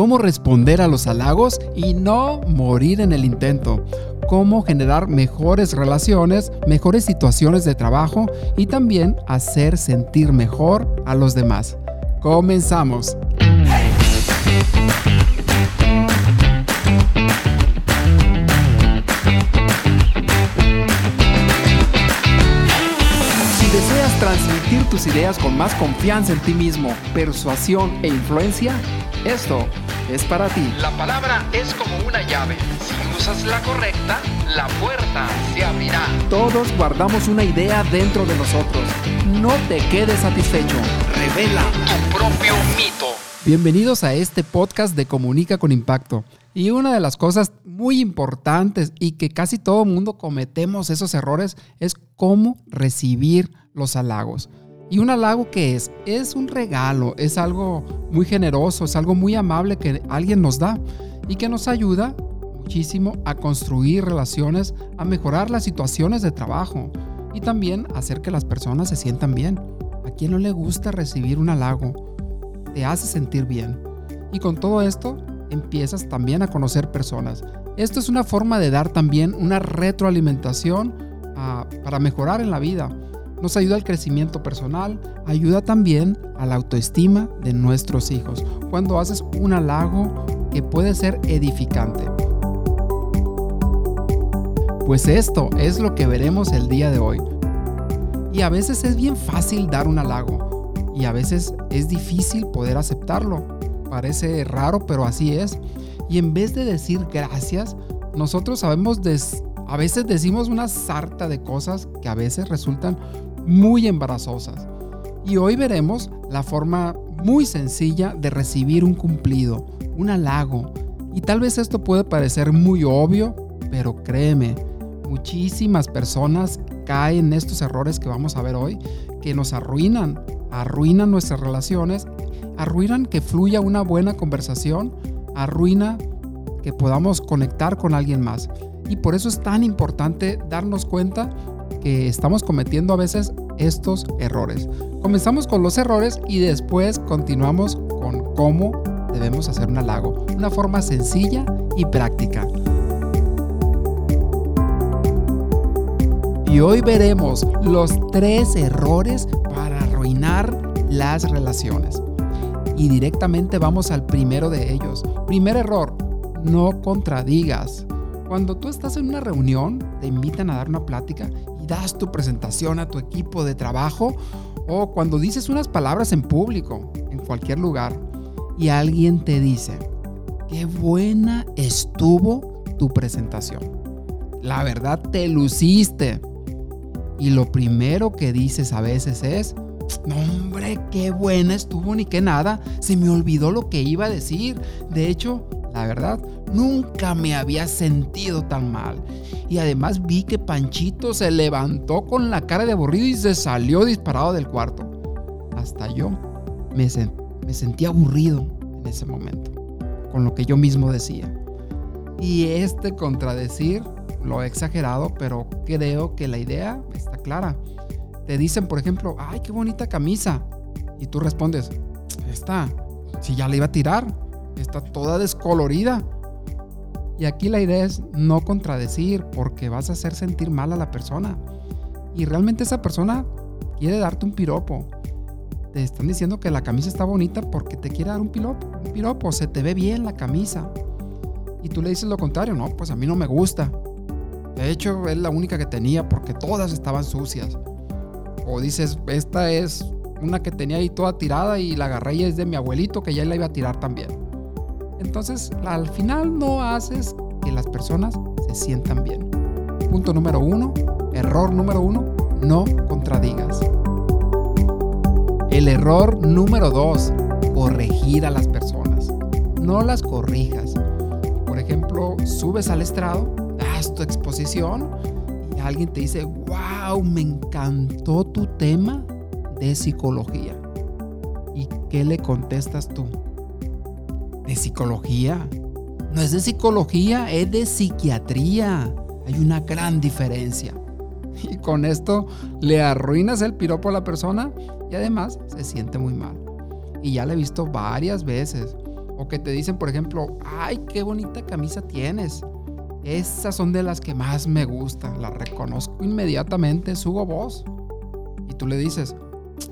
cómo responder a los halagos y no morir en el intento, cómo generar mejores relaciones, mejores situaciones de trabajo y también hacer sentir mejor a los demás. Comenzamos. deseas transmitir tus ideas con más confianza en ti mismo, persuasión e influencia, esto es para ti. La palabra es como una llave. Si usas la correcta, la puerta se abrirá. Todos guardamos una idea dentro de nosotros. No te quedes satisfecho. Revela tu propio mito. Bienvenidos a este podcast de Comunica con Impacto. Y una de las cosas muy importantes y que casi todo mundo cometemos esos errores es cómo recibir los halagos. ¿Y un halago que es? Es un regalo, es algo muy generoso, es algo muy amable que alguien nos da y que nos ayuda muchísimo a construir relaciones, a mejorar las situaciones de trabajo y también hacer que las personas se sientan bien. ¿A quién no le gusta recibir un halago? Te hace sentir bien. Y con todo esto empiezas también a conocer personas. Esto es una forma de dar también una retroalimentación ah, para mejorar en la vida nos ayuda al crecimiento personal, ayuda también a la autoestima de nuestros hijos, cuando haces un halago que puede ser edificante. Pues esto es lo que veremos el día de hoy. Y a veces es bien fácil dar un halago y a veces es difícil poder aceptarlo. Parece raro, pero así es. Y en vez de decir gracias, nosotros sabemos a veces decimos una sarta de cosas que a veces resultan muy embarazosas. Y hoy veremos la forma muy sencilla de recibir un cumplido, un halago. Y tal vez esto puede parecer muy obvio, pero créeme, muchísimas personas caen en estos errores que vamos a ver hoy, que nos arruinan, arruinan nuestras relaciones, arruinan que fluya una buena conversación, arruina que podamos conectar con alguien más. Y por eso es tan importante darnos cuenta que estamos cometiendo a veces estos errores. Comenzamos con los errores y después continuamos con cómo debemos hacer un halago. Una forma sencilla y práctica. Y hoy veremos los tres errores para arruinar las relaciones. Y directamente vamos al primero de ellos. Primer error, no contradigas. Cuando tú estás en una reunión, te invitan a dar una plática das tu presentación a tu equipo de trabajo o cuando dices unas palabras en público, en cualquier lugar, y alguien te dice, qué buena estuvo tu presentación. La verdad te luciste. Y lo primero que dices a veces es, hombre, qué buena estuvo ni qué nada. Se me olvidó lo que iba a decir. De hecho, la verdad, nunca me había sentido tan mal. Y además vi que Panchito se levantó con la cara de aburrido y se salió disparado del cuarto. Hasta yo me, sentí aburrido en ese momento, con lo que yo mismo decía. Y este contradecir lo he exagerado, pero creo que la idea está clara. Te dicen, por ejemplo, ay, qué bonita camisa. Y tú respondes, está, si ya la iba a tirar está toda descolorida. Y aquí la idea es no contradecir porque vas a hacer sentir mal a la persona. Y realmente esa persona quiere darte un piropo. Te están diciendo que la camisa está bonita porque te quiere dar un piropo. Un piropo, se te ve bien la camisa. Y tú le dices lo contrario, no, pues a mí no me gusta. De hecho, es la única que tenía porque todas estaban sucias. O dices, esta es una que tenía ahí toda tirada y la agarré y es de mi abuelito que ya la iba a tirar también. Entonces, al final no haces que las personas se sientan bien. Punto número uno, error número uno, no contradigas. El error número dos, corregir a las personas. No las corrijas. Por ejemplo, subes al estrado, das tu exposición y alguien te dice, wow, me encantó tu tema de psicología. ¿Y qué le contestas tú? De psicología. No es de psicología, es de psiquiatría. Hay una gran diferencia. Y con esto le arruinas el piropo a la persona y además se siente muy mal. Y ya lo he visto varias veces. O que te dicen, por ejemplo, ay, qué bonita camisa tienes. Esas son de las que más me gustan. Las reconozco inmediatamente. Es Hugo Boss. Y tú le dices,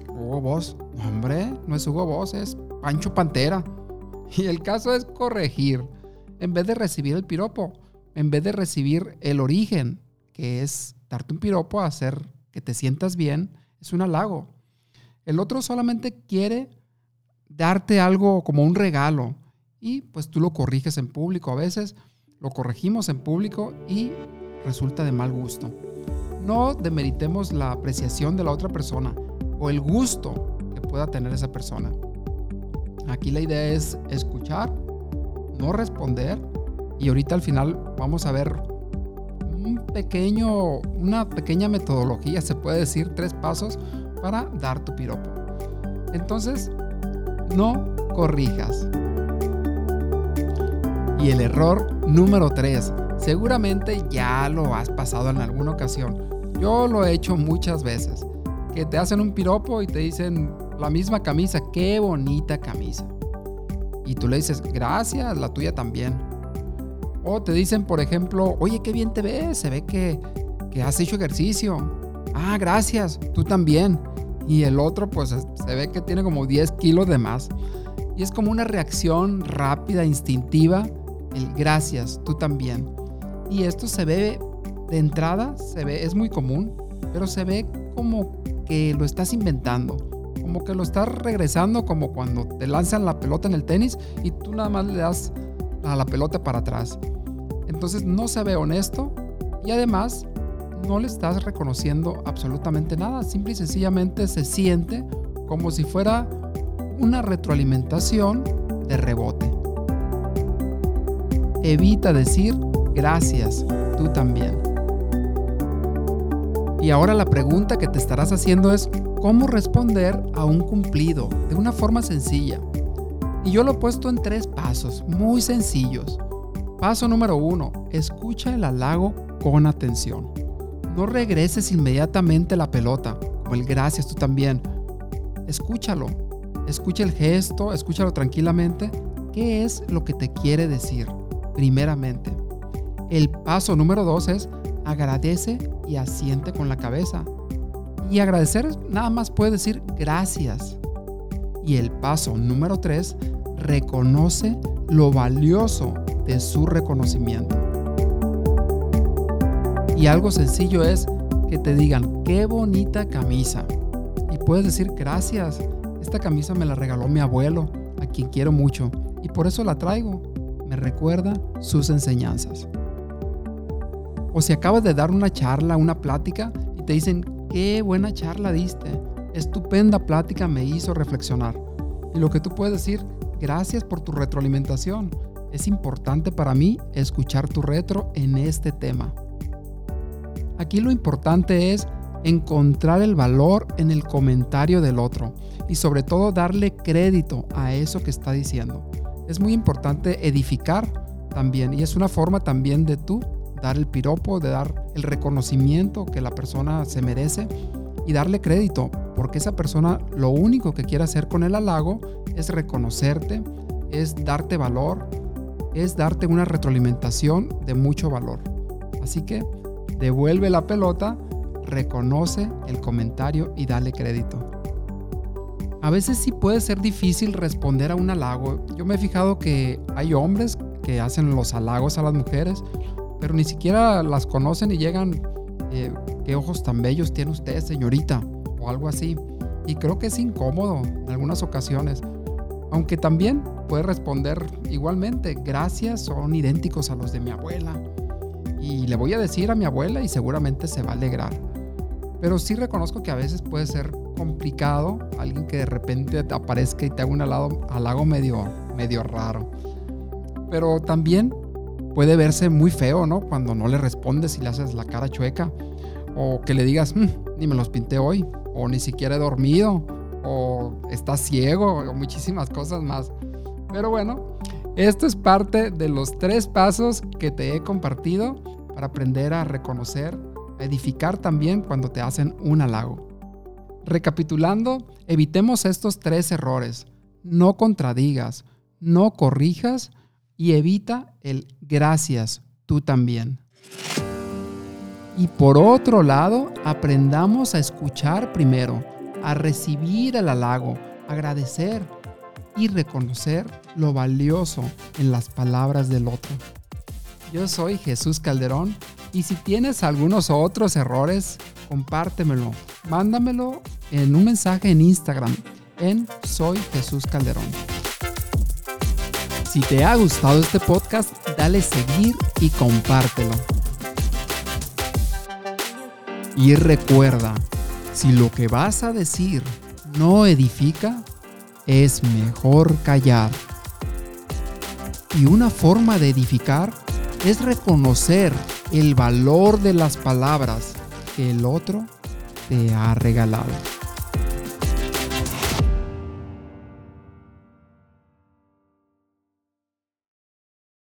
Hugo Boss. Hombre, no es Hugo Boss, es Pancho Pantera. Y el caso es corregir. En vez de recibir el piropo, en vez de recibir el origen, que es darte un piropo, hacer que te sientas bien, es un halago. El otro solamente quiere darte algo como un regalo y pues tú lo corriges en público. A veces lo corregimos en público y resulta de mal gusto. No demeritemos la apreciación de la otra persona o el gusto que pueda tener esa persona. Aquí la idea es escuchar, no responder y ahorita al final vamos a ver un pequeño, una pequeña metodología, se puede decir, tres pasos para dar tu piropo. Entonces, no corrijas. Y el error número 3, seguramente ya lo has pasado en alguna ocasión. Yo lo he hecho muchas veces. Que te hacen un piropo y te dicen la misma camisa, qué bonita camisa. Y tú le dices, gracias, la tuya también. O te dicen, por ejemplo, oye, qué bien te ves, se ve que, que has hecho ejercicio. Ah, gracias, tú también. Y el otro, pues se ve que tiene como 10 kilos de más. Y es como una reacción rápida, instintiva, el gracias, tú también. Y esto se ve de entrada, se ve, es muy común, pero se ve como que lo estás inventando, como que lo estás regresando, como cuando te lanzan la pelota en el tenis y tú nada más le das a la pelota para atrás. Entonces no se ve honesto y además no le estás reconociendo absolutamente nada. Simple y sencillamente se siente como si fuera una retroalimentación de rebote. Evita decir gracias, tú también. Y ahora la pregunta que te estarás haciendo es cómo responder a un cumplido de una forma sencilla. Y yo lo he puesto en tres pasos muy sencillos. Paso número uno, escucha el halago con atención. No regreses inmediatamente la pelota, como el gracias tú también. Escúchalo, escucha el gesto, escúchalo tranquilamente. ¿Qué es lo que te quiere decir? Primeramente. El paso número dos es agradece y asiente con la cabeza. Y agradecer nada más puede decir gracias. Y el paso número tres, reconoce lo valioso de su reconocimiento. Y algo sencillo es que te digan, qué bonita camisa. Y puedes decir, gracias, esta camisa me la regaló mi abuelo, a quien quiero mucho, y por eso la traigo. Me recuerda sus enseñanzas. O si acabas de dar una charla, una plática, y te dicen, qué buena charla diste, estupenda plática me hizo reflexionar. Y lo que tú puedes decir, gracias por tu retroalimentación. Es importante para mí escuchar tu retro en este tema. Aquí lo importante es encontrar el valor en el comentario del otro y sobre todo darle crédito a eso que está diciendo. Es muy importante edificar también y es una forma también de tú dar el piropo, de dar el reconocimiento que la persona se merece y darle crédito, porque esa persona lo único que quiere hacer con el halago es reconocerte, es darte valor, es darte una retroalimentación de mucho valor. Así que devuelve la pelota, reconoce el comentario y dale crédito. A veces sí puede ser difícil responder a un halago. Yo me he fijado que hay hombres que hacen los halagos a las mujeres, pero ni siquiera las conocen y llegan, eh, qué ojos tan bellos tiene usted, señorita, o algo así. Y creo que es incómodo en algunas ocasiones. Aunque también puede responder igualmente, gracias, son idénticos a los de mi abuela. Y le voy a decir a mi abuela y seguramente se va a alegrar. Pero sí reconozco que a veces puede ser complicado alguien que de repente te aparezca y te haga un halago, medio, medio raro. Pero también puede verse muy feo, ¿no? Cuando no le respondes y le haces la cara chueca. O que le digas, mm, ni me los pinté hoy. O ni siquiera he dormido. O estás ciego. O muchísimas cosas más. Pero bueno, esto es parte de los tres pasos que te he compartido para aprender a reconocer, a edificar también cuando te hacen un halago. Recapitulando, evitemos estos tres errores. No contradigas, no corrijas y evita el gracias tú también. Y por otro lado, aprendamos a escuchar primero, a recibir el halago, agradecer y reconocer lo valioso en las palabras del otro. Yo soy Jesús Calderón y si tienes algunos otros errores, compártemelo. Mándamelo en un mensaje en Instagram en Soy Jesús Calderón. Si te ha gustado este podcast, dale seguir y compártelo. Y recuerda, si lo que vas a decir no edifica, es mejor callar. Y una forma de edificar es reconocer el valor de las palabras que el otro te ha regalado.